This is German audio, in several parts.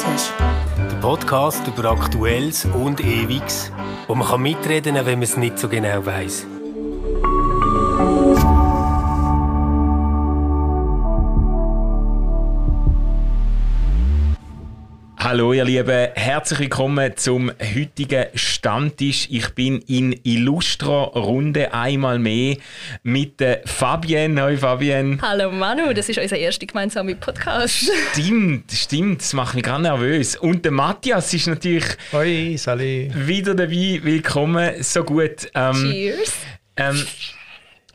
Stammtisch. Der Podcast über Aktuelles und Ewiges, wo man kann mitreden kann, wenn man es nicht so genau weiß. Hallo ihr Lieben, herzlich willkommen zum heutigen Stammtisch. Ich bin in illustrer Runde einmal mehr mit Fabienne. Hallo Fabienne. Hallo Manu, das ist unser erster gemeinsamer Podcast. Stimmt, stimmt, das macht mich gerade nervös. Und der Matthias ist natürlich Hoi, Sally. wieder dabei. Willkommen, so gut. Ähm, Cheers. Ähm,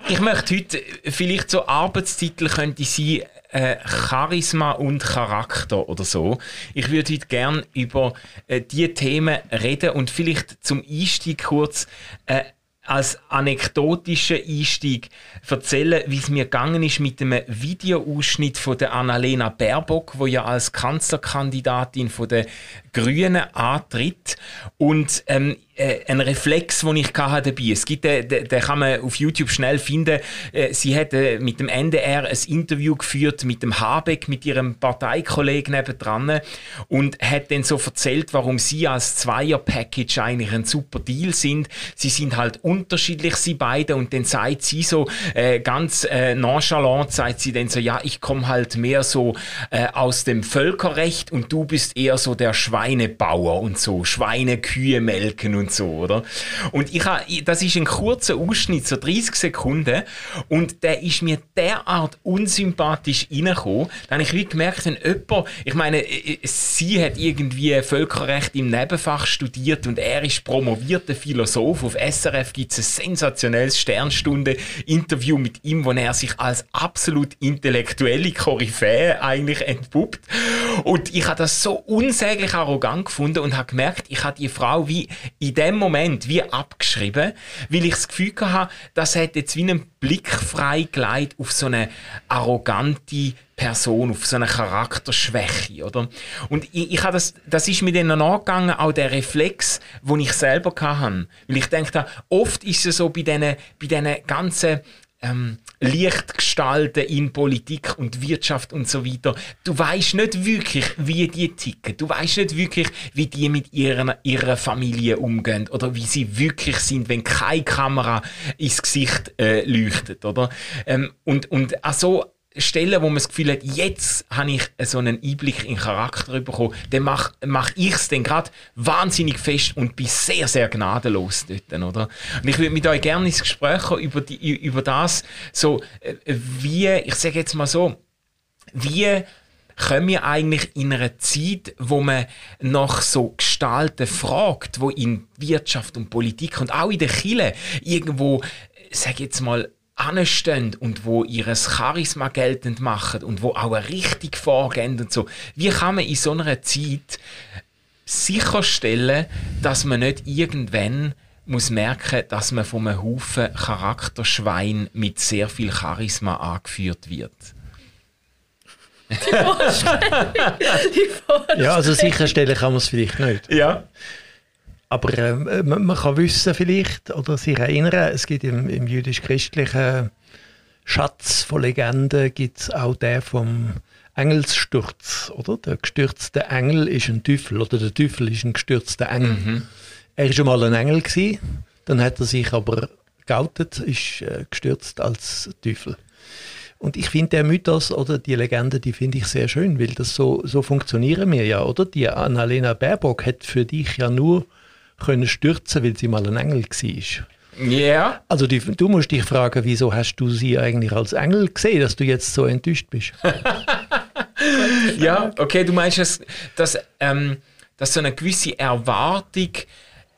ich möchte heute vielleicht so Arbeitstitel könnte sein äh, Charisma und Charakter oder so. Ich würde heute gerne über äh, diese Themen reden und vielleicht zum Einstieg kurz äh, als anekdotischen Einstieg erzählen, wie es mir gegangen ist mit einem Videoausschnitt von der Annalena Baerbock, wo ja als Kanzlerkandidatin von der Grünen antritt und ähm, äh, ein Reflex, den ich hatte dabei. Es gibt, den, den, den kann man auf YouTube schnell finden. Äh, sie hat äh, mit dem NDR ein Interview geführt mit dem Habeck, mit ihrem Parteikollegen nebendran und hat dann so erzählt, warum sie als Zweier-Package eigentlich ein super Deal sind. Sie sind halt unterschiedlich, sie beide, und dann sagt sie so äh, ganz äh, nonchalant, sagt sie dann so, ja, ich komme halt mehr so äh, aus dem Völkerrecht und du bist eher so der Schweinebauer und so, Schweine, Kühe melken und und so, oder? Und ich habe, das ist ein kurzer Ausschnitt, so 30 Sekunden, und der ist mir derart unsympathisch reingekommen, dann habe ich wie gemerkt, wenn jemand, ich meine, sie hat irgendwie Völkerrecht im Nebenfach studiert und er ist promovierter Philosoph. Auf SRF gibt es ein sensationelles Sternstunde-Interview mit ihm, wo er sich als absolut intellektuelle Koryphäe eigentlich entpuppt. Und ich habe das so unsäglich arrogant gefunden und habe gemerkt, ich habe die Frau wie in dem Moment wie abgeschrieben, weil ich das Gefühl hatte, das hat jetzt wie einen Blick freigelegt auf so eine arrogante Person, auf so eine Charakterschwäche, oder? Und ich, ich habe das, das ist mir dann nachgegangen, auch der Reflex, den ich selber hatte. Weil ich denke, oft ist es so bei diesen, bei diesen ganzen ähm, Lichtgestalten in Politik und Wirtschaft und so weiter. Du weißt nicht wirklich, wie die ticken. Du weißt nicht wirklich, wie die mit ihrer, ihrer Familie umgehen oder wie sie wirklich sind, wenn keine Kamera ins Gesicht äh, leuchtet, oder? Ähm, und und also Stellen, wo man das Gefühl hat, jetzt habe ich so einen Einblick in den Charakter bekommen, dann mache mach ich es dann gerade wahnsinnig fest und bin sehr, sehr gnadenlos dort, oder? Und ich würde mit euch gerne ins Gespräch kommen über, die, über das, so, äh, wie, ich sage jetzt mal so, wie kommen wir eigentlich in einer Zeit, wo man nach so Gestalten fragt, wo in Wirtschaft und Politik und auch in der Kirche irgendwo, sage jetzt mal, anstehen und wo ihres Charisma geltend machen und wo auch richtig vorgehen und so. Wie kann man in so einer Zeit sicherstellen, dass man nicht irgendwann muss merken, dass man von einem Haufen Charakterschwein mit sehr viel Charisma angeführt wird? Die Vorstellung. Die Vorstellung. Ja, also sicherstellen kann man es vielleicht nicht. Ja. Aber äh, man, man, kann wissen vielleicht oder sich erinnern, es gibt im, im jüdisch-christlichen Schatz von Legenden gibt es auch der vom Engelssturz, oder? Der gestürzte Engel ist ein Teufel oder der Teufel ist ein gestürzter Engel. Mhm. Er war schon mal ein Engel gewesen, dann hat er sich aber geoutet, ist äh, gestürzt als Teufel. Und ich finde der Mythos oder die Legende, die finde ich sehr schön, weil das so, so funktionieren wir ja, oder? Die Annalena Baerbock hat für dich ja nur können stürzen, weil sie mal ein Engel war. Ja. Yeah. Also die, du musst dich fragen, wieso hast du sie eigentlich als Engel gesehen, dass du jetzt so enttäuscht bist? ja, okay, du meinst, dass, dass, ähm, dass so eine gewisse Erwartung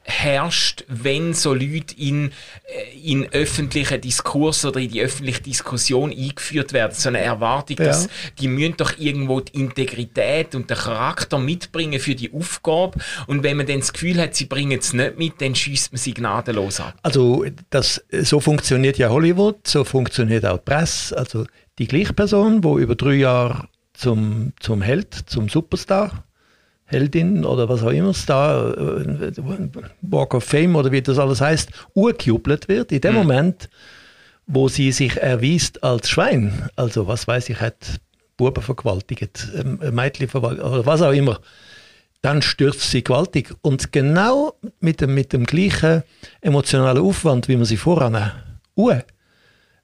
herrscht, wenn so Leute in, äh, in öffentlichen Diskurs oder in die öffentliche Diskussion eingeführt werden. So eine Erwartung, ja. dass die müssen doch irgendwo die Integrität und den Charakter mitbringen für die Aufgabe. Und wenn man dann das Gefühl hat, sie bringen es nicht mit, dann schießt man sie gnadenlos ab. Also das, so funktioniert ja Hollywood, so funktioniert auch die Presse. Also die gleiche Person, wo über drei Jahre zum, zum Held, zum Superstar Heldin oder was auch immer es da, äh, Walk of Fame oder wie das alles heißt, urgejubelt wird, in dem mhm. Moment, wo sie sich erwiest als Schwein, also was weiß ich, hat Buben vergewaltigt, ähm, Mädchen vergewaltigt oder was auch immer, dann stürzt sie gewaltig. Und genau mit dem, mit dem gleichen emotionalen Aufwand, wie man sie voran uh,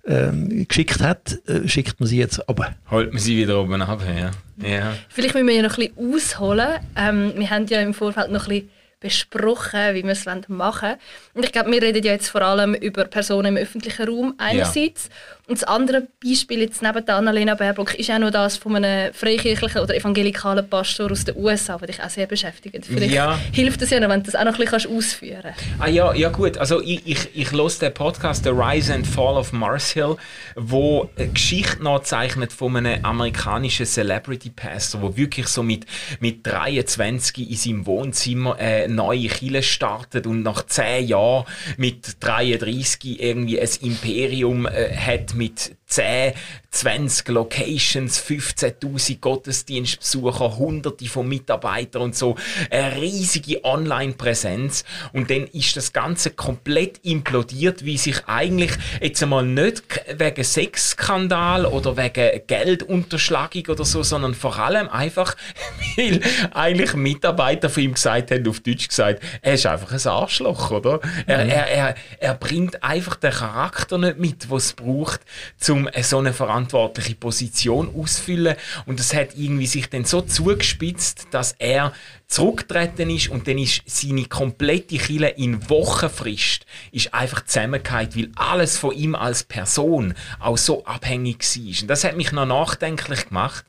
ähm, geschickt hat, äh, schickt man sie jetzt runter. Holt man sie wieder oben ab, ja. ja. Vielleicht müssen wir ja noch ein bisschen ausholen. Ähm, wir haben ja im Vorfeld noch ein bisschen besprochen, wie wir es machen wollen. Und ich glaube, wir reden ja jetzt vor allem über Personen im öffentlichen Raum einerseits. Ja. Und das andere Beispiel jetzt neben der Annalena Baerbock ist auch noch das von einem freikirchlichen oder evangelikalen Pastor aus den USA, der dich auch sehr beschäftigt. Vielleicht ja. hilft es ja noch, wenn du das auch noch ein bisschen ausführen kannst. Ah ja, ja gut. Also ich, ich, ich höre den Podcast «The Rise and Fall of Mars Hill», wo eine Geschichte nachzeichnet von einem amerikanischen Celebrity Pastor, der wirklich so mit, mit 23 in seinem Wohnzimmer eine neue Kille startet und nach 10 Jahren mit 33 irgendwie ein Imperium äh, hat mit 10, 20 Locations, 15.000 Gottesdienstbesucher, hunderte von Mitarbeitern und so, eine riesige Online-Präsenz. Und dann ist das Ganze komplett implodiert, wie sich eigentlich jetzt einmal nicht wegen Sexskandal oder wegen Geldunterschlagung oder so, sondern vor allem einfach, weil eigentlich Mitarbeiter von ihm gesagt haben, auf Deutsch gesagt, er ist einfach ein Arschloch, oder? Er, mhm. er, er, er bringt einfach den Charakter nicht mit, was es braucht, um so eine verantwortliche Position auszufüllen. Und das hat irgendwie sich dann so zugespitzt, dass er zurückgetreten ist und dann ist seine komplette Kille in Wochenfrist ist einfach zusammengehört, weil alles von ihm als Person auch so abhängig war. Und das hat mich noch nachdenklich gemacht,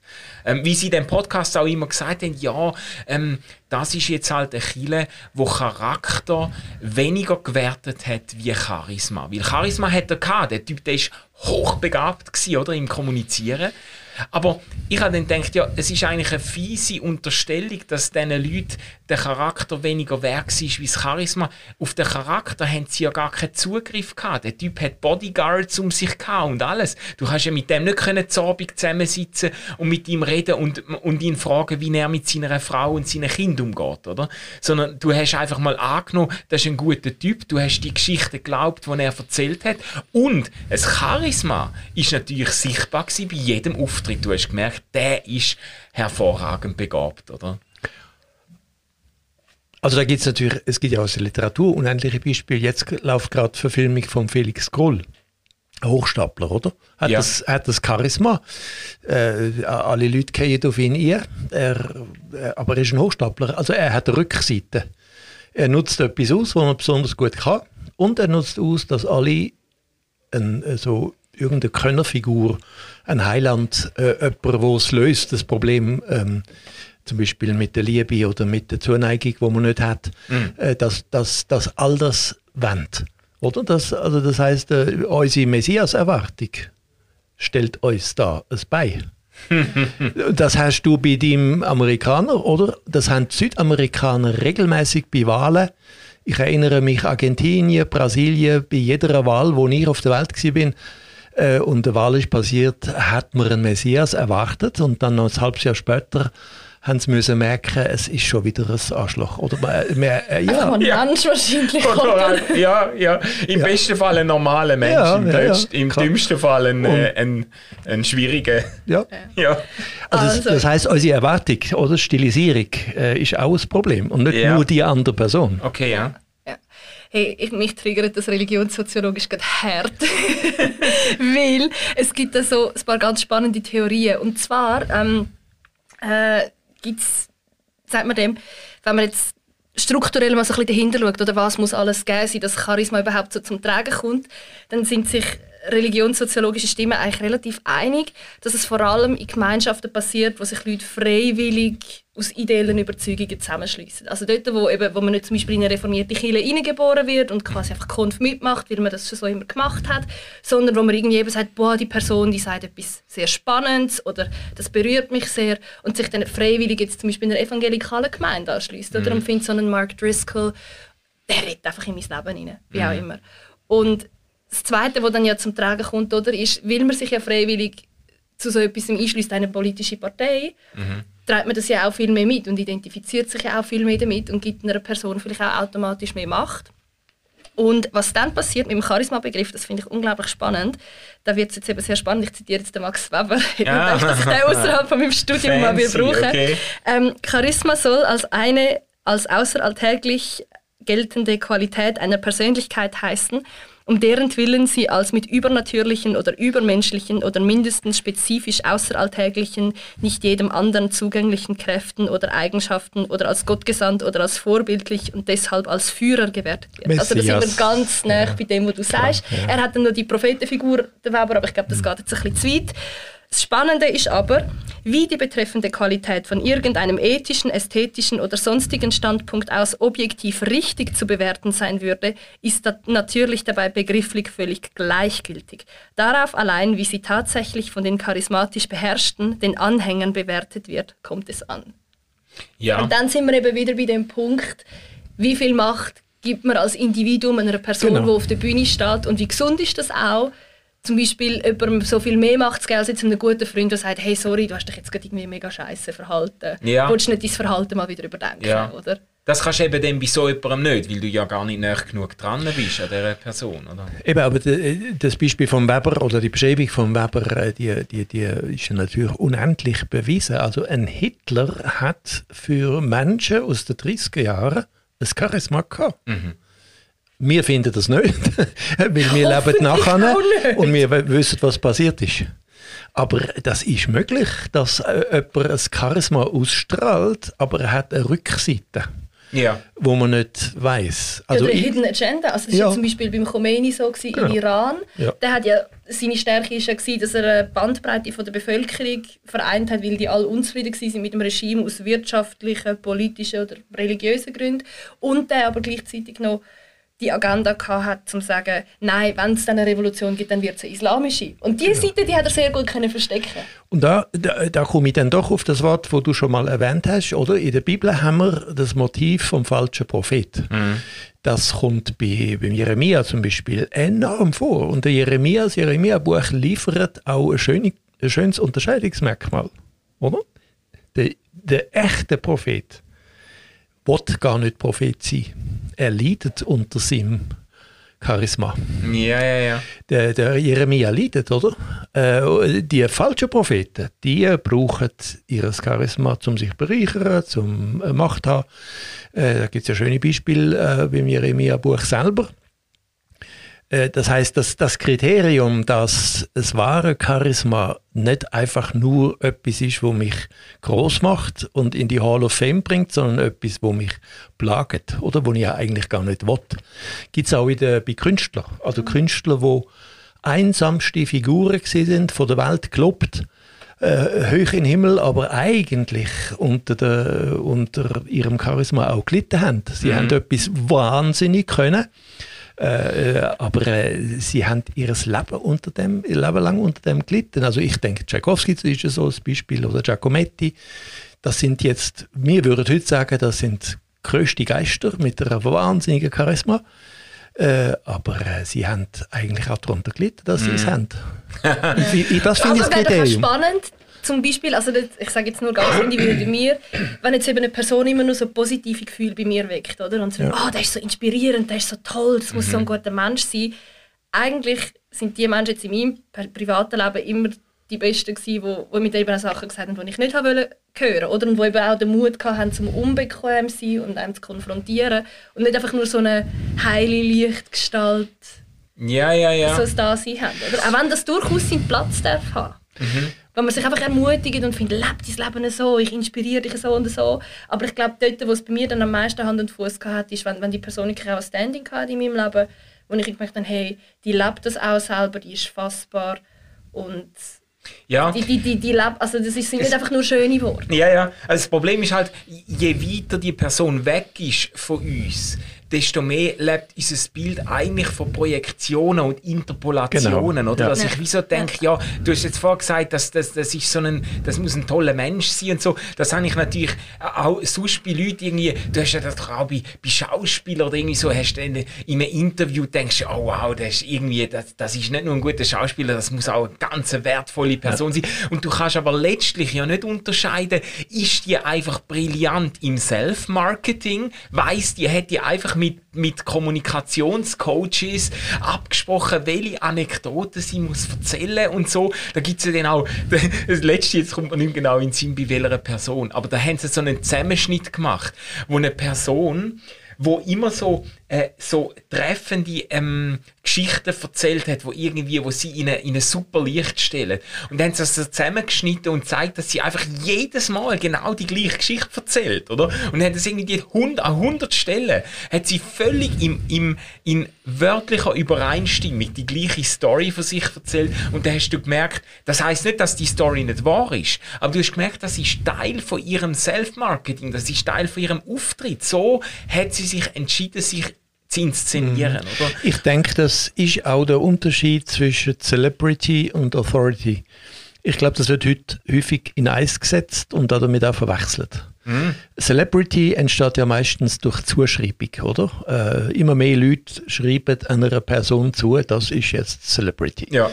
ähm, wie sie dem Podcast auch immer gesagt haben, ja, ähm, das ist jetzt halt eine Kille, wo Charakter weniger gewertet hat wie Charisma. Weil Charisma hat er gehabt, der Typ, der ist hochbegabt gewesen, oder, im Kommunizieren. Aber ich habe dann gedacht, ja, es ist eigentlich eine fiese Unterstellung, dass diesen Leuten der Charakter weniger wert ist wie das Charisma. Auf den Charakter haben sie ja gar keinen Zugriff gehabt. Der Typ hat Bodyguards um sich gehabt und alles. Du hast ja mit dem nicht können Abend zusammensitzen und mit ihm reden und, und ihn fragen, wie er mit seiner Frau und seinen Kindern umgeht, oder? Sondern du hast einfach mal angenommen, das ist ein guter Typ, du hast die Geschichte geglaubt, die er erzählt hat und das Charisma ist natürlich sichtbar bei jedem Auftritt. Du hast gemerkt, der ist hervorragend begabt, oder? Also da gibt es natürlich, es gibt ja aus der Literatur unendliche Beispiele. Jetzt läuft gerade die Verfilmung von Felix Groll. Hochstapler, oder? Hat, ja. das, hat das Charisma. Äh, alle Leute gehen auf ihn ein. Er, äh, aber er ist ein Hochstapler. Also er hat Rückseite. Er nutzt etwas aus, was er besonders gut kann. Und er nutzt aus, dass alle ein, äh, so irgendeine Könnerfigur, ein Heiland, äh, jemand, der es löst, das Problem ähm, zum Beispiel mit der Liebe oder mit der Zuneigung, die man nicht hat, mhm. äh, dass, dass, dass all das wendet. Oder? Das, also das heißt, äh, unsere Messias-Erwartung stellt uns da ein Bein. das hast du bei dem Amerikaner, oder? Das haben die Südamerikaner regelmäßig bei Wahlen. Ich erinnere mich Argentinien, Brasilien, bei jeder Wahl, wo ich auf der Welt war, äh, und ist passiert, hat man einen Messias erwartet und dann noch ein halbes Jahr später haben sie müssen merken, es ist schon wieder ein Arschloch. Oder mehr, äh, ja. ein ja. Mensch wahrscheinlich. Oder ja, ja. Im ja. besten Fall ein normaler Mensch, ja, im, ja, im dümmsten Fall ein, äh, ein, ein schwieriger. Ja. ja. Also, also. Das, heißt, unsere Erwartung oder Stilisierung äh, ist auch ein Problem und nicht nur die andere Person. Okay, ja. Hey, ich, mich triggert das religionssoziologisch gerade hart. Weil es gibt da so ein paar ganz spannende Theorien. Und zwar ähm, äh, gibt's, sagt man dem, wenn man jetzt strukturell mal so ein bisschen dahinter schaut, oder was muss alles geben sein, dass Charisma überhaupt so zum Tragen kommt, dann sind sich religionssoziologische Stimmen eigentlich relativ einig, dass es vor allem in Gemeinschaften passiert, wo sich Leute freiwillig aus ideellen Überzeugungen zusammenschließen. Also dort, wo, eben, wo man nicht zum Beispiel in eine reformierte Kirche hineingeboren wird und quasi einfach Konf mitmacht, weil man das schon so immer gemacht hat, sondern wo man irgendwie eben sagt, boah, die Person, die sagt etwas sehr Spannendes oder das berührt mich sehr und sich dann freiwillig jetzt zum Beispiel in einer evangelikalen Gemeinde anschließt. Mhm. Oder man findet so einen Mark Driscoll, der redet einfach in mein Leben rein, wie mhm. auch immer. Und das Zweite, was dann ja zum Tragen kommt, oder, ist, will man sich ja freiwillig zu so etwas einschließt, eine politische Partei, mhm. trägt man das ja auch viel mehr mit und identifiziert sich ja auch viel mehr damit und gibt einer Person vielleicht auch automatisch mehr Macht. Und was dann passiert mit dem Charisma-Begriff, das finde ich unglaublich spannend. Da wird es jetzt eben sehr spannend. Ich zitiere jetzt den Max Weber. Ich Ja. denke, dass ich den außerhalb von meinem Studium mal will Fancy, brauchen okay. ähm, Charisma soll als eine als außeralltäglich geltende Qualität einer Persönlichkeit heißen, um deren Willen sie als mit übernatürlichen oder übermenschlichen oder mindestens spezifisch außeralltäglichen, nicht jedem anderen zugänglichen Kräften oder Eigenschaften oder als gottgesandt oder als vorbildlich und deshalb als Führer gewertet wird. Also da sind wir Messias. ganz nah bei dem, was du sagst. ja. Er hat dann noch die Prophetenfigur, der Weber, aber ich glaube, das geht jetzt ein bisschen zu weit. Das Spannende ist aber, wie die betreffende Qualität von irgendeinem ethischen, ästhetischen oder sonstigen Standpunkt aus objektiv richtig zu bewerten sein würde, ist natürlich dabei begrifflich völlig gleichgültig. Darauf allein, wie sie tatsächlich von den charismatisch Beherrschten, den Anhängern bewertet wird, kommt es an. Ja. Und dann sind wir eben wieder bei dem Punkt, wie viel Macht gibt man als Individuum einer Person, Genau. die auf der Bühne steht und wie gesund ist das auch? Zum Beispiel jemandem so viel mehr Macht zu geben als jetzt einem guten Freund, der sagt, hey, sorry, du hast dich jetzt gerade irgendwie mega scheiße verhalten. Ja. Willst du nicht dein Verhalten mal wieder überdenken, Ja. oder? Das kannst du eben dann bei so jemandem nicht, weil du ja gar nicht nah genug dran bist an dieser Person, oder? Eben, aber das Beispiel von Weber oder die Beschreibung von Weber, äh, die, die, die ist ja natürlich unendlich bewiesen. Also ein Hitler hat für Menschen aus den 30er Jahren ein Charisma gehabt. Wir finden das nicht, weil wir leben nachher und wir wissen, was passiert ist. Aber das ist möglich, dass äh, jemand ein Charisma ausstrahlt, aber er hat eine Rückseite, Ja. wo man nicht weiß. Also ja, ich, der Hidden Agenda. Also das Ja. war ja zum Beispiel beim Khomeini so gewesen, Genau. im Iran. Ja. Der hat ja, seine Stärke ist ja gewesen, dass er eine Bandbreite von der Bevölkerung vereint hat, weil die alle unzufrieden waren mit dem Regime aus wirtschaftlichen, politischen oder religiösen Gründen. Und der aber gleichzeitig noch die Agenda gehabt hat, um zu sagen, nein, wenn es dann eine Revolution gibt, dann wird es eine islamische. Und diese Seite, die hat er sehr gut können verstecken. Und da, da, da komme ich dann doch auf das Wort, wo du schon mal erwähnt hast, oder? In der Bibel haben wir das Motiv vom falschen Prophet. Das kommt bei, beim Jeremia zum Beispiel enorm vor. Und der Jeremia, das Jeremia-Buch liefert auch ein, schöne, ein schönes Unterscheidungsmerkmal, oder? Der, der echte Prophet will gar nicht Prophet sein. Er leidet unter seinem Charisma Ja, ja, ja. der, der Jeremia leidet, oder? Äh, die falschen Propheten, die brauchen ihr Charisma, um sich zu bereichern, zum äh, Macht zu haben. Äh, da gibt es ja schöne Beispiele äh, beim Jeremia-Buch selber. Äh, das heißt, dass das Kriterium, dass das wahre Charisma nicht einfach nur etwas ist, wo mich groß macht und in die Hall of Fame bringt, sondern etwas, wo mich plagt oder wo ich ja eigentlich gar nicht will. Gibt es auch in der, bei Künstlern, also Künstler, wo einsamste Figuren sind, von der Welt gelobt, äh, hoch in den Himmel, aber eigentlich unter, der, unter ihrem Charisma auch gelitten haben. Sie haben etwas wahnsinnig können. Äh, äh, aber äh, sie haben ihr Leben, unter dem, Leben lang unter dem gelitten. Also ich denke, Tchaikovsky ist so ein Beispiel oder Giacometti. Das sind jetzt, wir würden heute sagen, das sind größte Geister mit einer wahnsinnigen Charisma. Äh, aber äh, sie haben eigentlich auch darunter gelitten, dass sie es haben. ich, ich, das finde ich Aber das Kriterium. spannend, zum Beispiel, also das, ich sage jetzt nur ganz individuell bei mir, wenn jetzt eben eine Person immer nur so positive Gefühle bei mir weckt, oder? Und so, Ja. oh, der ist so inspirierend, der ist so toll, das muss so ein guter Mensch sein. Eigentlich sind die Menschen jetzt in meinem pri- privaten Leben immer die Besten gewesen, wo, wo mir eben auch Sachen gesagt haben, die ich nicht haben wollte hören, oder? Und die eben auch den Mut hatten, zum unbequem zu sein und einem zu konfrontieren und nicht einfach nur so eine heile Lichtgestalt Ja, ja, ja. so ein Dasein haben. Oder? Auch wenn das durchaus seinen Platz darf haben. Wenn man sich einfach ermutigt und findet, lebt dein Leben so, ich inspiriere dich so und so. Aber ich glaube, dort, wo es bei mir dann am meisten Hand und Fuß hat, ist, wenn, wenn die Person wirklich auch ein Standing hat in meinem Leben, wo ich gemerkt habe, hey, die lebt das auch selber, die ist fassbar und ja. die, die, die, die lebt, also das sind nicht einfach nur schöne Worte. Ja, ja. Also das Problem ist halt, je weiter die Person weg ist von uns, desto mehr lebt unser Bild eigentlich von Projektionen und Interpolationen, Genau, oder? ja. Dass ich wieso denke, ja, du hast jetzt vorher gesagt, dass das, das ist so ein, das muss ein toller Mensch sein und so. Das habe ich natürlich auch sonst bei Leuten irgendwie, du hast ja das doch auch bei, bei Schauspielern oder irgendwie so, hast du in, in einem Interview denkst, du, oh wow, das ist irgendwie, das, das ist nicht nur ein guter Schauspieler, das muss auch eine ganz wertvolle Person sein. Und du kannst aber letztlich ja nicht unterscheiden, ist die einfach brillant im Self-Marketing, weiss die, hat die einfach mit, mit Kommunikationscoaches abgesprochen, welche Anekdoten sie muss erzählen und so. Da gibt es ja dann auch, das letzte, jetzt kommt man nicht genau in den Sinn, bei welcher Person, aber da haben sie so einen Zusammenschnitt gemacht, wo eine Person wo immer so, äh, so treffende ähm, Geschichten erzählt hat, wo irgendwie, wo sie in, in ein super Licht stellen. Und dann haben sie das zusammengeschnitten und zeigt, dass sie einfach jedes Mal genau die gleiche Geschichte erzählt, oder? Und dann hat das irgendwie 100, an 100 Stellen, hat sie völlig im, im, in wörtlicher Übereinstimmung die gleiche Story von sich erzählt. Und dann hast du gemerkt, das heißt nicht, dass die Story nicht wahr ist, aber du hast gemerkt, das ist Teil von ihrem Self-Marketing, das ist Teil von ihrem Auftritt. So hat sie sich entschieden, sich zu inszenieren, mhm. oder? Ich denke, das ist auch der Unterschied zwischen Celebrity und Authority. Ich glaube, das wird heute häufig in Eis gesetzt und damit auch verwechselt. Mhm. Celebrity entsteht ja meistens durch Zuschreibung, oder? Äh, immer mehr Leute schreiben einer Person zu, das ist jetzt Celebrity. Ja.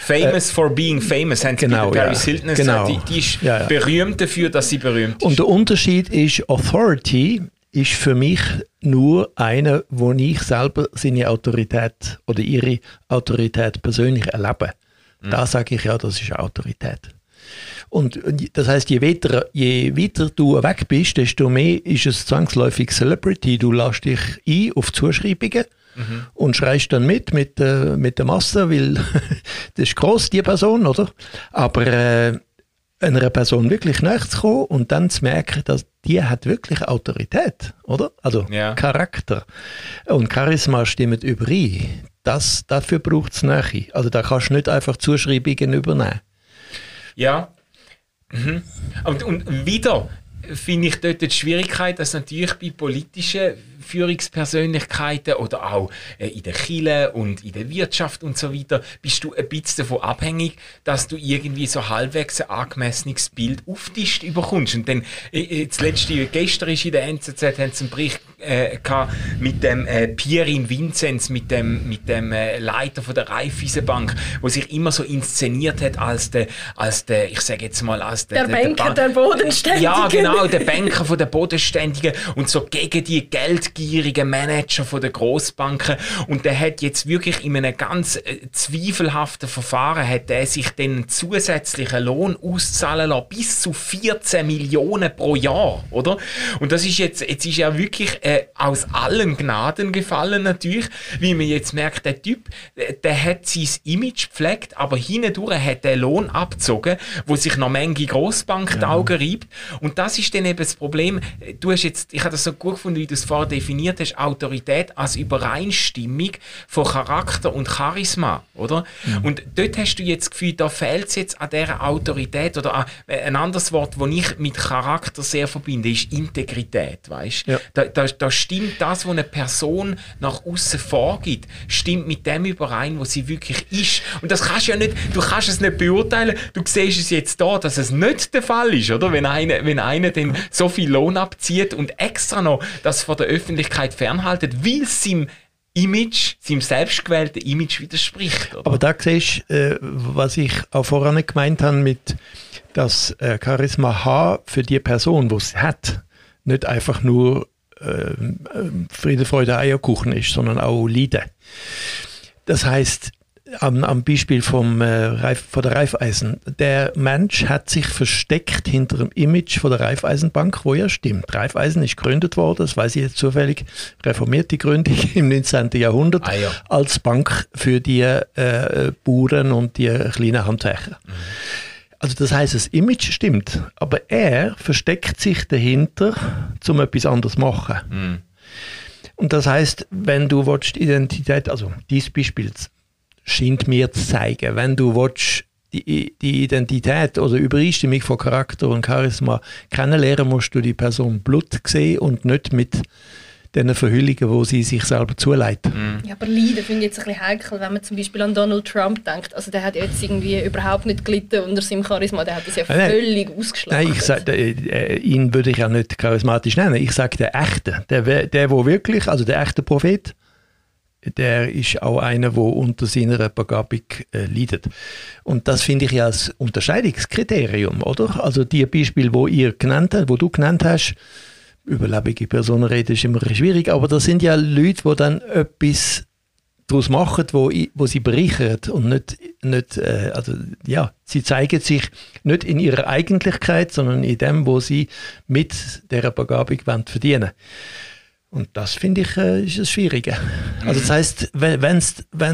Famous äh, for being famous, haben genau, Paris ja. Hilton genau. Die, die ist ja, ja. berühmt dafür, dass sie berühmt ist. Und der Unterschied ist, Authority ist für mich nur einer, wo ich selber seine Autorität oder ihre Autorität persönlich erlebe. Mhm. Da sage ich ja, das ist Autorität. Und das heißt, je weiter, je weiter du weg bist, desto mehr ist es zwangsläufig Celebrity. Du lässt dich ein auf Zuschreibungen mhm. und schreist dann mit, mit, äh, mit der Masse, weil das ist groß die Person, oder? Aber äh, einer Person wirklich nachzukommen und dann zu merken, dass die hat wirklich Autorität, oder? Also ja. Charakter. Und Charisma stimmt überein. Das, dafür braucht es Nähe. Also da kannst du nicht einfach Zuschreibungen übernehmen. Ja. Mhm. Und, und wieder finde ich dort die Schwierigkeit, dass natürlich bei politischen Führungspersönlichkeiten oder auch äh, in der Kille und in der Wirtschaft und so weiter, bist du ein bisschen davon abhängig, dass du irgendwie so halbwegs ein angemessenes Bild auftischt überkommst. Und dann, äh, äh das letzte, gestern ist in der NZZ, haben sie einen Bericht äh, mit dem äh, Pierin Vinzenz, mit dem, mit dem äh, Leiter von der Raiffeisenbank, wo sich immer so inszeniert hat als der, als der ich sage jetzt mal, als der, der, der Banker der, der Bodenständigen. Ja, genau, der Banker von der Bodenständigen und so gegen die geldgierigen Manager von der Großbanken und der hat jetzt wirklich in einem ganz äh, zweifelhaften Verfahren hat er sich den zusätzlichen Lohn auszahlen lassen, bis zu 14 Millionen pro Jahr, oder? Und das ist jetzt, jetzt ist er wirklich äh, äh, aus allen Gnaden gefallen natürlich, wie man jetzt merkt, der Typ, der, der hat sein Image gepflegt, aber hindurch hat der Lohn abgezogen, wo sich noch Menge Grossbank ja. die Augen reibt. Und das ist dann eben das Problem. Du hast jetzt, ich habe das so gut gefunden, wie du es vorher definiert hast, Autorität als Übereinstimmung von Charakter und Charisma, oder? Mhm. Und dort hast du jetzt das Gefühl, da fehlt es jetzt an dieser Autorität oder an, äh, ein anderes Wort, das ich mit Charakter sehr verbinde, ist Integrität, weißt? Ja. Da, da, da stimmt das, was eine Person nach außen vorgibt, stimmt mit dem überein, was sie wirklich ist. Und das kannst du ja nicht, du kannst es nicht beurteilen. Du siehst es jetzt da, dass es nicht der Fall ist, oder? Wenn einer, wenn einer dann so viel Lohn abzieht und extra noch das von der Öffentlichkeit fernhaltet, weil es ihm Image, seinem selbstgewählten Image widerspricht. Oder? Aber da siehst du, äh, was ich auch voran gemeint habe mit das äh, Charisma H für die Person, die es hat, nicht einfach nur äh, Friede, Freude, Eierkuchen ist, sondern auch Lieder. Das heißt, am, am Beispiel vom, äh, Reif, von der Raiffeisen, der Mensch hat sich versteckt hinter dem Image von der Raiffeisenbank, wo ja stimmt. Raiffeisen ist gegründet worden, das weiß ich jetzt zufällig, reformierte Gründung im 19. Jahrhundert ah, ja. als Bank für die äh, Bauern und die kleinen Handwerker. Mhm. Also das heißt, das Image stimmt, aber er versteckt sich dahinter, um etwas anderes zu machen. Mm. Und das heißt, wenn du willst, Identität, also dieses Beispiel scheint mir zu zeigen, wenn du willst, die, die Identität oder Übereinstimmung von Charakter und Charisma kennenlernen, musst du die Person Blut sehen und nicht mit den Verhüllungen, die sie sich selber zuleiten. Mhm. Ja, aber Leiden finde ich jetzt ein bisschen heikel, wenn man zum Beispiel an Donald Trump denkt. Also der hat jetzt irgendwie überhaupt nicht gelitten unter seinem Charisma, der hat das ja nein, völlig ausgeschlagen. Nein, ich sag, äh, äh, ihn würde ich ja nicht charismatisch nennen. Ich sage der Echte, der, der wo wirklich, also der echte Prophet, der ist auch einer, der unter seiner Begabung äh, leidet. Und das finde ich ja als Unterscheidungskriterium, oder? Also die Beispiele, wo ihr genannt habt, wo du genannt hast, über lebende Personen reden ist immer schwierig, aber das sind ja Leute, die dann etwas daraus machen, wo, wo sie bereichern und nicht, nicht äh, also ja, sie zeigen sich nicht in ihrer Eigentlichkeit, sondern in dem, wo sie mit dieser Begabung wollen verdienen und das finde ich äh, ist das Schwierige. Also das heißt, wenn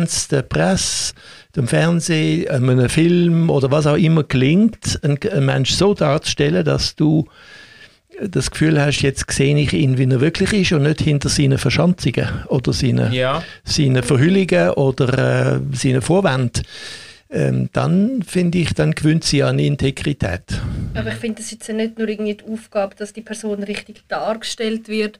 es der Presse, dem Fernsehen, einem Film oder was auch immer gelingt, einen, einen Mensch so darzustellen, dass du das Gefühl hast, jetzt sehe ich ihn, wie er wirklich ist und nicht hinter seinen Verschanzungen oder seinen, ja. seinen Verhüllungen oder äh, seinen Vorwänden. Ähm, dann finde ich, dann gewinnt sie an Integrität. Aber ich finde, das ist jetzt nicht nur irgendwie die Aufgabe, dass die Person richtig dargestellt wird,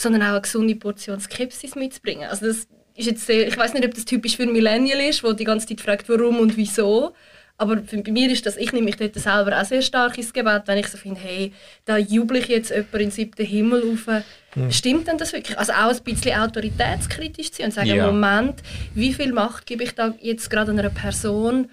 sondern auch eine gesunde Portion Skepsis mitzubringen. Also das ist jetzt sehr, ich weiß nicht, ob das typisch für Millennial ist, wo die ganze Zeit fragt, warum und wieso. Aber bei mir ist das, ich nehme mich dort selber auch sehr stark ins Gebet, wenn ich so finde, hey, da jubel ich jetzt jemand in den siebten Himmel auf. Mhm. Stimmt denn das wirklich? Also auch ein bisschen autoritätskritisch zu sein und sagen, ja. Moment, wie viel Macht gebe ich da jetzt gerade einer Person,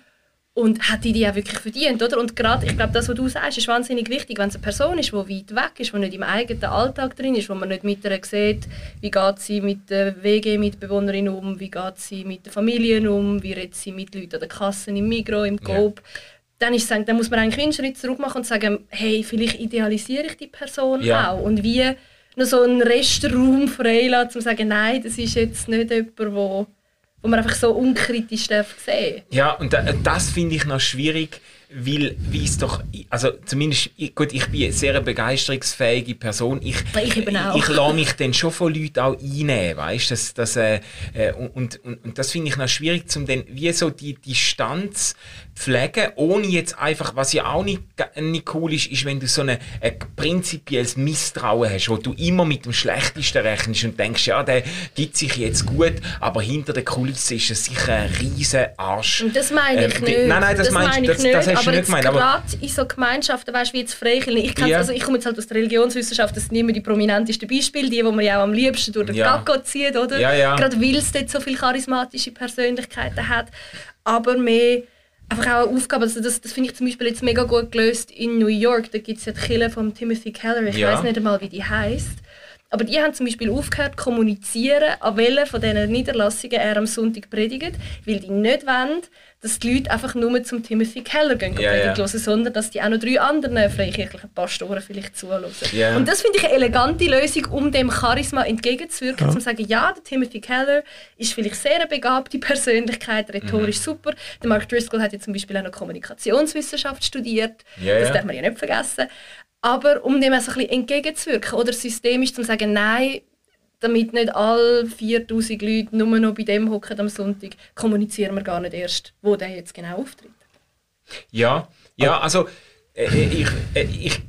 und hat die die auch wirklich verdient, oder? Und gerade, ich glaube, das, was du sagst, ist wahnsinnig wichtig, wenn es eine Person ist, die weit weg ist, die nicht im eigenen Alltag drin ist, wo man nicht mit ihr sieht, wie geht sie mit der WG-Mitbewohnerin um, wie geht sie mit der Familie um, wie redet sie mit Leuten an der Kasse im Migro, im Coop. Yeah. Dann, ist dann muss man eigentlich einen Schritt zurück machen und sagen, hey, vielleicht idealisiere ich die Person yeah. auch. Und wie noch so einen Restraum freilassen, um zu sagen, nein, das ist jetzt nicht jemand, der wo man einfach so unkritisch darf sehen. Ja, und das finde ich noch schwierig, weil wie es doch, also zumindest, gut, ich bin eine sehr begeisterungsfähige Person. Ich, ich, eben auch. ich lasse mich dann schon von Leuten auch einnehmen, weißt das, das, äh, äh und, und, und das finde ich noch schwierig, um dann wie so die Distanz pflegen, ohne jetzt einfach, was ja auch nicht, nicht cool ist, ist, wenn du so ein, ein prinzipielles Misstrauen hast, wo du immer mit dem Schlechtesten rechnest und denkst, ja, der gibt sich jetzt gut, aber hinter der Kulisse ist er sicher ein riesen Arsch. Und das meine ich ähm, nicht. Nein, nein, das, das meine ich das, nicht. Das hast aber nicht gemeint. gerade in so Gemeinschaften, weißt du, wie jetzt Freikirchen, ich, ja. also ich komme jetzt halt aus der Religionswissenschaft, das sind immer die prominentesten Beispiele, die, die man ja auch am liebsten durch den ja. Gacko zieht, oder? Ja, ja. Gerade weil es dort so viele charismatische Persönlichkeiten hat. Aber mehr einfach auch eine Aufgabe, also das, das finde ich zum Beispiel jetzt mega gut gelöst in New York, da gibt es ja die Kille von Timothy Keller, ich ja. weiß nicht einmal, wie die heißt. Aber die haben zum Beispiel aufgehört zu kommunizieren, an welchen von diesen Niederlassungen er am Sonntag predigt, weil die nicht wollen, dass die Leute einfach nur zum Timothy Keller gehen ja, ja. hören, sondern dass die auch noch drei anderen freikirchlichen Pastoren vielleicht zuhören. Ja. Und das finde ich eine elegante Lösung, um dem Charisma entgegenzuwirken, ja. zu sagen, ja, der Timothy Keller ist vielleicht sehr eine begabte Persönlichkeit, rhetorisch mhm. super. Der Mark Driscoll hat ja zum Beispiel auch noch Kommunikationswissenschaft studiert, das darf man ja nicht vergessen. Aber um dem also ein bisschen entgegenzuwirken oder systemisch zu sagen, nein, damit nicht alle 4000 Leute nur noch bei dem hocken am Sonntag, kommunizieren wir gar nicht erst, wo der jetzt genau auftritt. Ja, ja, also äh, ich, äh, ich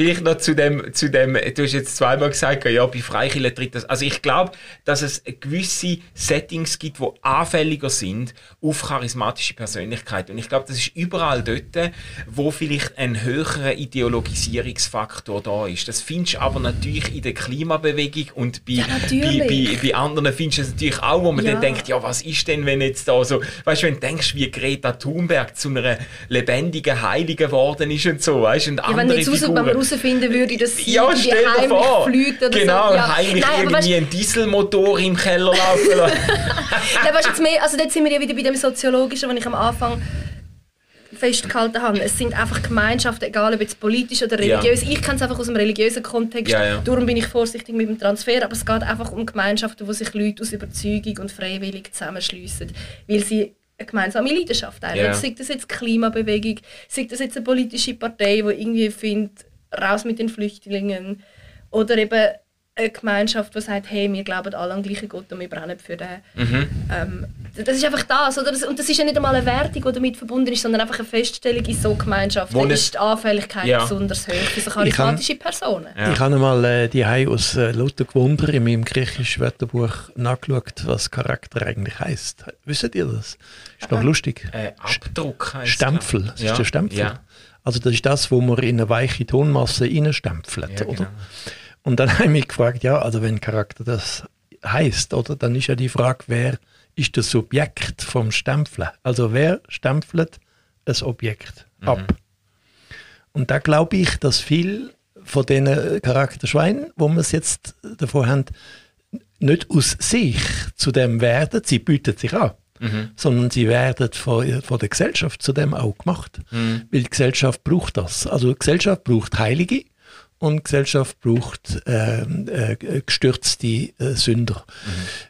Vielleicht noch zu dem, zu dem, du hast jetzt zweimal gesagt, ja, bei Freikirchen tritt das. Also ich glaube, dass es gewisse Settings gibt, die anfälliger sind auf charismatische Persönlichkeit. Und ich glaube, das ist überall dort, wo vielleicht ein höherer Ideologisierungsfaktor da ist. Das findest du aber natürlich in der Klimabewegung und bei, ja, bei, bei, bei, anderen findest du es natürlich auch, wo man ja. dann denkt, ja, was ist denn, wenn jetzt da so, weißt du, wenn du denkst, wie Greta Thunberg zu einer lebendigen Heiligen geworden ist und so, weißt du, und ja, andere Figuren herausfinden würde, dass sie ja, stell dir vor. fliegt oder genau, so. Ja. heimlich Nein, irgendwie weißt, einen Dieselmotor im Keller laufen lassen. Nein, weißt, jetzt mehr, also dort sind wir ja wieder bei dem Soziologischen, was ich am Anfang festgehalten habe. Es sind einfach Gemeinschaften, egal ob jetzt politisch oder religiös. Ja. Ich kenne es einfach aus dem religiösen Kontext. Ja, ja. Darum bin ich vorsichtig mit dem Transfer. Aber es geht einfach um Gemeinschaften, wo sich Leute aus Überzeugung und freiwillig zusammenschließen, weil sie eine gemeinsame Leidenschaft haben. Sei das jetzt Klimabewegung, sei das jetzt eine politische Partei, die irgendwie findet, raus mit den Flüchtlingen. Oder eben eine Gemeinschaft, die sagt, hey, wir glauben alle an den gleichen Gott und wir brennen für den. Mhm. Ähm, das ist einfach das, oder? und das ist ja nicht einmal eine Wertung, die damit verbunden ist, sondern einfach eine Feststellung in so Gemeinschaft. Da ist die Anfälligkeit ja. besonders hoch für so charismatische Personen. Ja. Ich habe einmal äh, die aus äh, Luther Gewunder in meinem griechischen Wörterbuch nachgeschaut, was Charakter eigentlich heisst. Wisst ihr das? Ist doch lustig. Äh, Abdruck heisst Stempel. Das ist der Stempel. Ja. Also das ist das, wo man in eine weiche Tonmasse reinstempelt, ja, oder? Genau. Und dann habe ich mich gefragt, ja, also wenn Charakter das heißt, oder, dann ist ja die Frage, wer ist das Subjekt vom Stempeln? Also wer stempelt ein Objekt mhm. ab? Und da glaube ich, dass viel von diesen Charakterschweinen, wo wir es jetzt davon haben, nicht aus sich zu dem werden, sie bieten sich an, mhm. sondern sie werden von, von der Gesellschaft zu dem auch gemacht. Mhm. Weil die Gesellschaft braucht das. Also die Gesellschaft braucht Heilige, und die Gesellschaft braucht äh, äh, gestürzte äh, Sünder.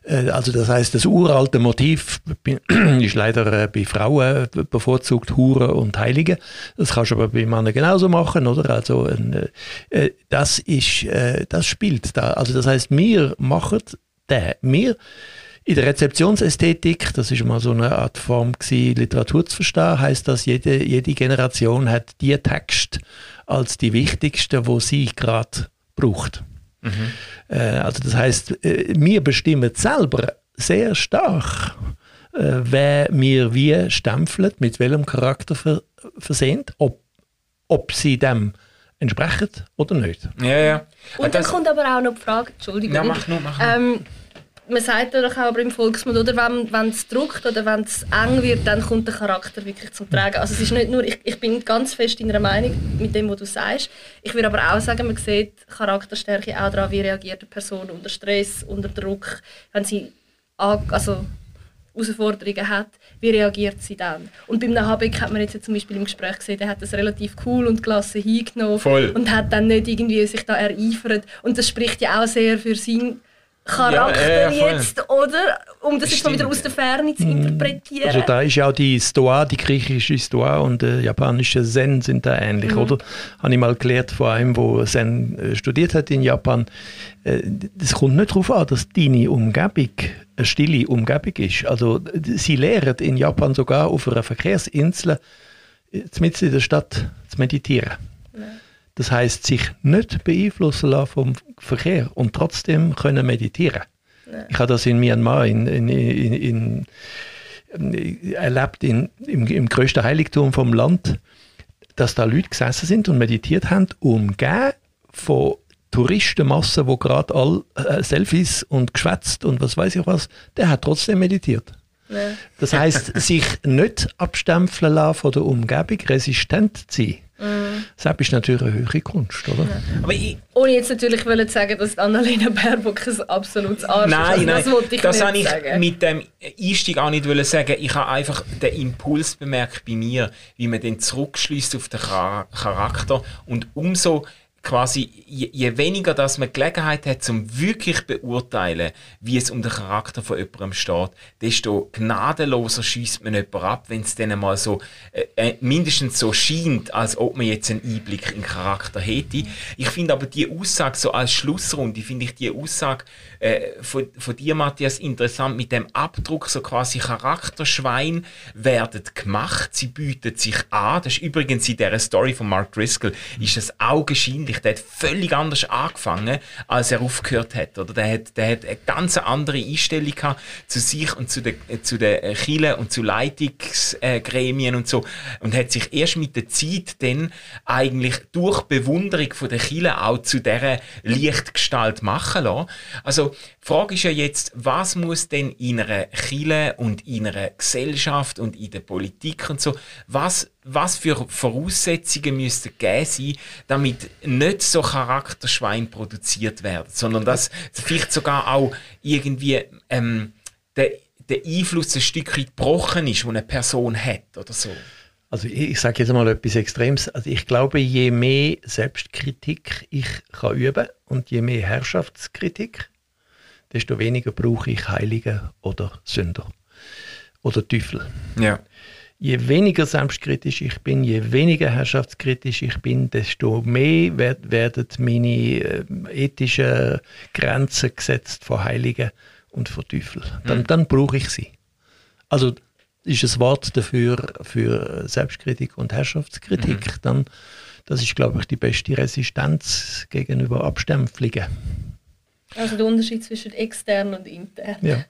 Mhm. Äh, also das heißt, das uralte Motiv ist leider äh, bei Frauen bevorzugt Hure und Heilige. Das kannst du aber bei Männern genauso machen, oder? Also äh, das ist, das spielt da. Also das heißt, wir machen den, wir in der Rezeptionsästhetik, das ist mal so eine Art Form gewesen, Literatur zu verstehen, heißt das, jede, jede Generation hat die Text als die wichtigsten, wo sie gerade braucht. Mhm. Äh, also das heißt, äh, wir bestimmen selber sehr stark, äh, wer wir wie stempeln, mit welchem Charakter ver versehen, ob, ob sie dem entsprechen oder nicht. Ja, ja. Und dann kommt aber auch noch die Frage, Entschuldigung. Ja, mach nur, mach nur. Ähm, man sagt ja doch auch im Volksmund, oder wenn, wenn es druckt oder wenn es eng wird, dann kommt der Charakter wirklich zum Tragen. Also es ist nicht nur, ich, ich bin ganz fest in einer Meinung mit dem, was du sagst. Ich würde aber auch sagen, man sieht Charakterstärke auch daran, wie reagiert eine Person unter Stress, unter Druck, wenn sie also Herausforderungen hat, wie reagiert sie dann? Und beim Habeck hat man jetzt zum Beispiel im Gespräch gesehen, der hat das relativ cool und gelassen hingenommen Voll. und hat dann nicht irgendwie sich da ereifert. Und das spricht ja auch sehr für sein Charakter ja, jetzt, oder? Um das jetzt mal wieder aus der Ferne zu mhm. interpretieren. Also da ist ja auch die Stoa, die griechische Stoa und der japanische Zen sind da ähnlich, mhm. oder? Habe ich mal gelernt von einem, der Zen äh, studiert hat in Japan. Es äh, kommt nicht darauf an, dass deine Umgebung eine stille Umgebung ist. Also sie lehren in Japan sogar auf einer Verkehrsinsel äh, mitten in der Stadt zu meditieren. Das heißt, sich nicht beeinflussen lassen vom Verkehr und trotzdem können meditieren. Ja. Ich habe das in Myanmar in, in, in, in erlebt im, im größten Heiligtum vom Land, dass da Leute gesessen sind und meditiert haben, umgeben von Touristenmassen, wo gerade all äh, Selfies und geschwätzt und was weiß ich was, der hat trotzdem meditiert. Ja. Das heißt, sich nicht abstempeln lassen von der Umgebung, resistent zu sein. Das ist natürlich eine höhere Kunst, oder? Ja. Aber ich, Ohne jetzt natürlich wollen sagen, dass Annalena Baerbock ein absolutes Arsch nein, ist. Also, nein, das ich das habe ich sagen. mit dem Einstieg auch nicht wollen sagen. Ich habe einfach den Impuls bemerkt bei mir, wie man den zurückschließt auf den Charakter und umso quasi, je, je, weniger dass man Gelegenheit hat, zum wirklich beurteilen, wie es um den Charakter von jemandem steht, desto gnadenloser schießt man jemanden ab, wenn es dann mal so äh, äh, mindestens so scheint, als ob man jetzt einen Einblick in den Charakter hätte. Ich finde aber die Aussage so als Schlussrunde, finde ich die Aussage äh, von, von dir, Matthias, interessant mit dem Abdruck, so quasi Charakterschwein werden gemacht, sie bieten sich an. Das ist übrigens in dieser Story von Mark Driscoll, ist das augenscheinlich, der hat völlig anders angefangen, als er aufgehört hat. Oder der hat, der hat eine ganz andere Einstellung gehabt zu sich und zu den, zu den Chilen und zu Leitungsgremien und so. Und hat sich erst mit der Zeit dann eigentlich durch Bewunderung von der Chilen auch zu dieser Lichtgestalt machen lassen. Also die Frage ist ja jetzt, was muss denn in einer Kirche und in einer Gesellschaft und in der Politik und so, was, was für Voraussetzungen müssten gegeben sein, damit nicht so Charakterschwein produziert werden, sondern dass vielleicht sogar auch irgendwie ähm, der, der Einfluss ein Stück weit gebrochen ist, den eine Person hat oder so. Also ich, ich sage jetzt mal etwas Extremes. Also ich glaube, je mehr Selbstkritik ich kann üben und je mehr Herrschaftskritik, desto weniger brauche ich Heilige oder Sünder oder Teufel. Ja. Je weniger selbstkritisch ich bin, je weniger herrschaftskritisch ich bin, desto mehr werden meine äh, ethischen Grenzen gesetzt von Heiligen und von Teufel. Dann, mhm. dann brauche ich sie. Also ist ein Wort dafür für Selbstkritik und Herrschaftskritik. Mhm. Dann, das ist, glaube ich, die beste Resistenz gegenüber Abstempelungen. Also der Unterschied zwischen extern und intern. Ja.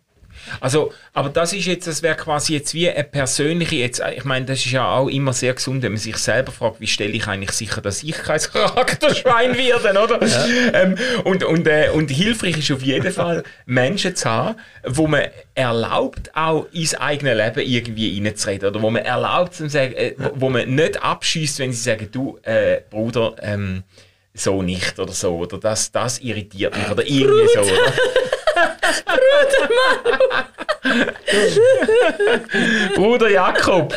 Also, aber das ist jetzt, das wäre quasi jetzt wie eine persönliche, jetzt, ich meine, das ist ja auch immer sehr gesund, wenn man sich selber fragt, wie stelle ich eigentlich sicher, dass ich kein Charakterschwein werde, oder? Ja. Ähm, und, und, äh, und hilfreich ist auf jeden Fall, Menschen zu haben, wo man erlaubt, auch ins eigene Leben irgendwie reinzureden, oder wo man erlaubt, äh, wo man nicht abschießt, wenn sie sagen, du, äh, Bruder, ähm, so nicht oder so. Oder das, das irritiert mich oder irgendwie so. Oder? Bruder Jakob,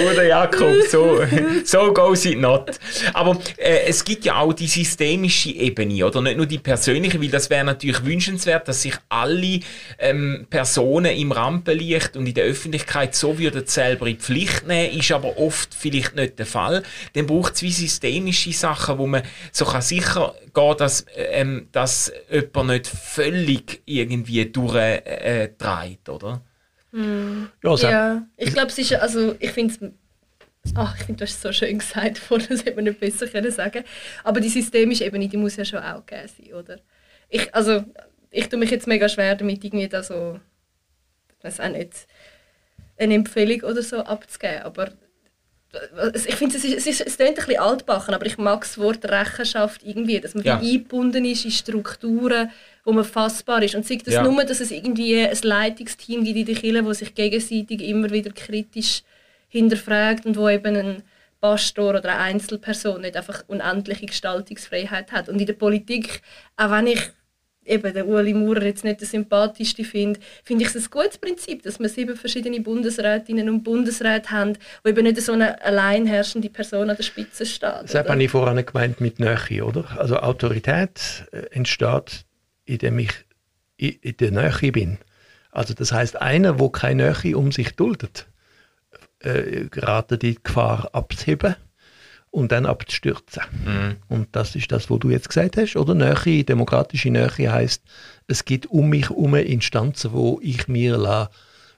Bruder Jakob, so, so goes it not. Aber äh, es gibt ja auch die systemische Ebene, oder nicht nur die persönliche, weil das wäre natürlich wünschenswert, dass sich alle ähm, Personen im Rampenlicht und in der Öffentlichkeit so würden selber in die Pflicht nehmen, ist aber oft vielleicht nicht der Fall. Dann braucht es wie systemische Sachen, wo man so kann sicher gehen, dass, ähm, dass jemand nicht völlig irgendwie durchdreht, äh, oder? Mm. Ja, ja, ich glaube, es ist, also ich finde Ach, ich finde, du hast es so schön gesagt, das hätte man nicht besser können sagen Aber die systemische Ebene, die muss ja schon auch gegeben sein, oder? Ich, also, ich tue mich jetzt mega schwer damit, irgendwie da so, ich weiß auch nicht, eine Empfehlung oder so abzugeben, aber ich finde, es, ist, es, ist, es klingt ein bisschen altbachen, aber ich mag das Wort Rechenschaft irgendwie, dass man ja. eingebunden ist in Strukturen, wo man fassbar ist. Und sei das ja. nur, dass es irgendwie ein Leitungsteam gibt in den Kirche, das sich gegenseitig immer wieder kritisch hinterfragt und wo eben ein Pastor oder eine Einzelperson nicht einfach unendliche Gestaltungsfreiheit hat. Und in der Politik, auch wenn ich eben den Ueli Maurer jetzt nicht der sympathischste finde, finde ich es ein gutes Prinzip, dass wir sieben verschiedene Bundesrätinnen und Bundesräte haben, wo eben nicht so eine alleinherrschende Person an der Spitze steht. Das habe ich vorhin gemeint mit Nähe, oder? Also Autorität äh, entsteht, indem ich in der Nähe bin. Also das heißt, einer, wo keine Nähe um sich duldet, äh, gerade die Gefahr abzuheben und dann abzustürzen. Mhm. Und das ist das, was du jetzt gesagt hast, oder? Nähe, demokratische Nähe heißt, es gibt um mich herum Instanzen, wo ich mir lasse,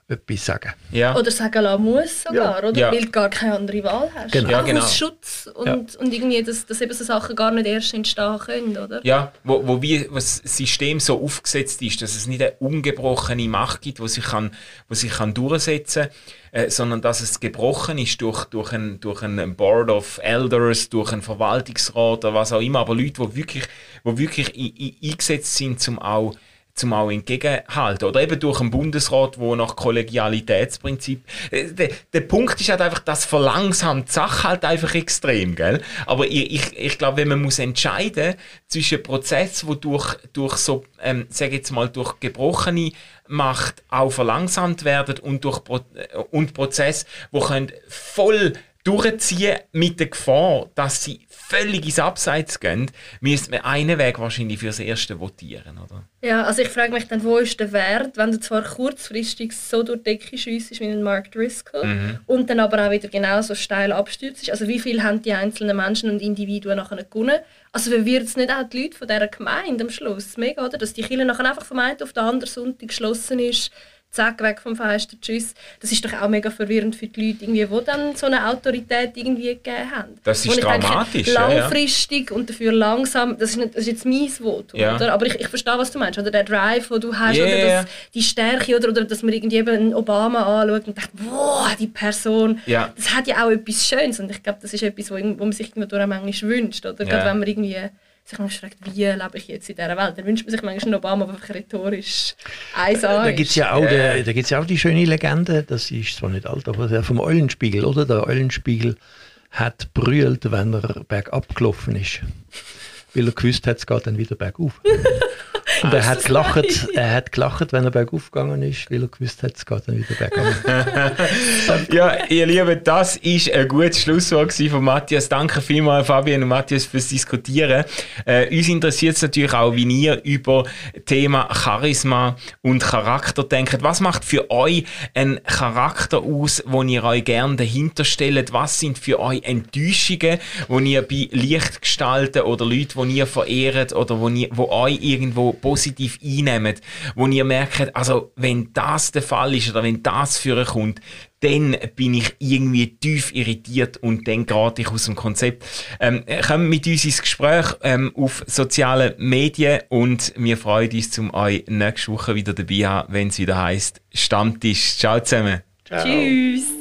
etwas sagen. Ja. Oder sagen lassen muss sogar, ja. oder? Ja. Weil du gar keine andere Wahl hast. Genau. Ja, genau. Aus Schutz und, ja. und irgendwie, dass, dass eben so Sachen gar nicht erst entstehen können, oder? Ja, wo, wo wie, das System so aufgesetzt ist, dass es nicht eine ungebrochene Macht gibt, die sich, kann, wo sich kann durchsetzen kann, äh, sondern dass es gebrochen ist durch, durch, ein, durch ein Board of Elders, durch einen Verwaltungsrat oder was auch immer, aber Leute, die wirklich, wo wirklich eingesetzt sind, um auch zum auch entgegenhalten. Oder eben durch einen Bundesrat, wo nach Kollegialitätsprinzip. Äh, der, der Punkt ist halt einfach, das verlangsamt die Sache halt einfach extrem, gell? Aber ich, ich, ich glaube, wenn man muss entscheiden zwischen Prozess, wo durch, durch so, ähm, sag jetzt mal, durch gebrochene Macht auch verlangsamt werden und durch Pro äh, und Prozess, wo können voll durchziehen mit der Gefahr, dass sie völlig ins Abseits gehen, müsste man einen Weg wahrscheinlich fürs Erste votieren, oder? Ja, also ich frage mich dann, wo ist der Wert, wenn du zwar kurzfristig so durch die Decke schiessest wie ein Mark Driscoll mhm. und dann aber auch wieder genauso steil abstürzt. Also wie viel haben die einzelnen Menschen und Individuen nachher gewonnen? Also wird es nicht auch die Leute von dieser Gemeinde am Schluss mega, oder? Dass die Kirche nachher einfach vom einen auf den anderen Sonntag geschlossen ist, zack, weg vom Fenster, tschüss. Das ist doch auch mega verwirrend für die Leute, irgendwie, die dann so eine Autorität irgendwie gegeben haben. Das ist dramatisch. Langfristig ja. und dafür langsam, das ist, nicht, das ist jetzt mein Votum, ja. oder? aber ich, ich verstehe, was du meinst. Oder der Drive, den du hast, yeah. oder das, die Stärke, oder, oder dass man irgendwie einen Obama anschaut und denkt, wow, die Person, ja. das hat ja auch etwas Schönes und ich glaube, das ist etwas, wo, wo man sich manchmal wünscht, oder? Gerade wenn man irgendwie sich manchmal fragt, wie lebe ich jetzt in dieser Welt? Dann wünscht man sich manchmal einen Obama, aber einfach rhetorisch eins Da gibt es ja, auch äh. da ja auch die schöne Legende, das ist zwar nicht alt, aber der vom Eulenspiegel, oder? Der Eulenspiegel hat brüllt, wenn er bergab gelaufen ist. Weil er gewusst hat, es geht dann wieder bergauf. Und er hat, gelacht, er hat gelacht, wenn er bergauf gegangen ist, weil er gewusst hat, es geht dann wieder bergauf. ja, ihr Lieben, das war ein gutes Schlusswort von Matthias. Danke vielmals, Fabian und Matthias, fürs Diskutieren. Äh, uns interessiert es natürlich auch, wie ihr über Thema Charisma und Charakter denkt. Was macht für euch einen Charakter aus, wo ihr euch gerne dahinter stellt? Was sind für euch Enttäuschungen, wo ihr bei Lichtgestalten oder Leuten, die ihr verehrt oder wo, ihr, wo euch irgendwo positiv einnehmen, wo ihr merkt, also wenn das der Fall ist oder wenn das für euch kommt, dann bin ich irgendwie tief irritiert und dann gerate ich aus dem Konzept. Ähm, kommt mit uns ins Gespräch ähm, auf sozialen Medien und wir freuen uns, zum euch nächste Woche wieder dabei haben, wenn es wieder heißt Stammtisch. Ciao zusammen. Ciao. Tschüss.